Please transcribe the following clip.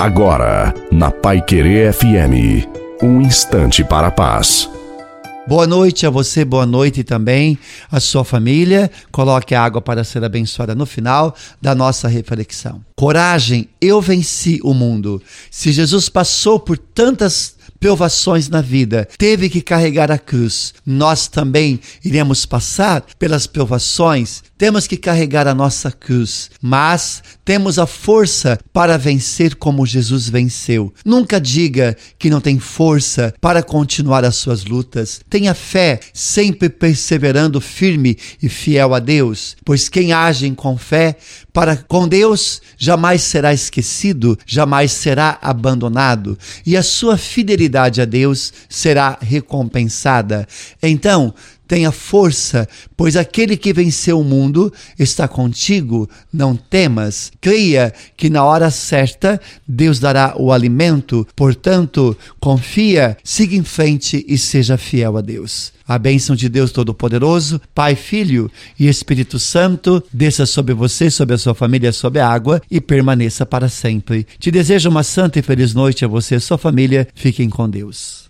Agora, na Pai Querer FM, um instante para a paz. Boa noite a você, boa noite também à sua família. Coloque a água para ser abençoada no final da nossa reflexão. Coragem, eu venci o mundo. Se Jesus passou por tantas provações na vida, teve que carregar a cruz. Nós também iremos passar pelas provações, temos que carregar a nossa cruz, mas temos a força para vencer como Jesus venceu. Nunca diga que não tem força para continuar as suas lutas. Tenha fé, sempre perseverando firme e fiel a Deus, pois quem age com fé para com Deus jamais será esquecido, jamais será abandonado, e a sua fidelidade a Deus será recompensada. Então, tenha força, pois aquele que venceu o mundo está contigo. Não temas. Creia que na hora certa Deus dará o alimento. Portanto, confia, siga em frente e seja fiel a Deus. A bênção de Deus Todo-Poderoso, Pai, Filho e Espírito Santo, desça sobre você, sobre a sua família, sobre a água e permaneça para sempre. Te desejo uma santa e feliz noite a você e a sua família. Fiquem com Deus.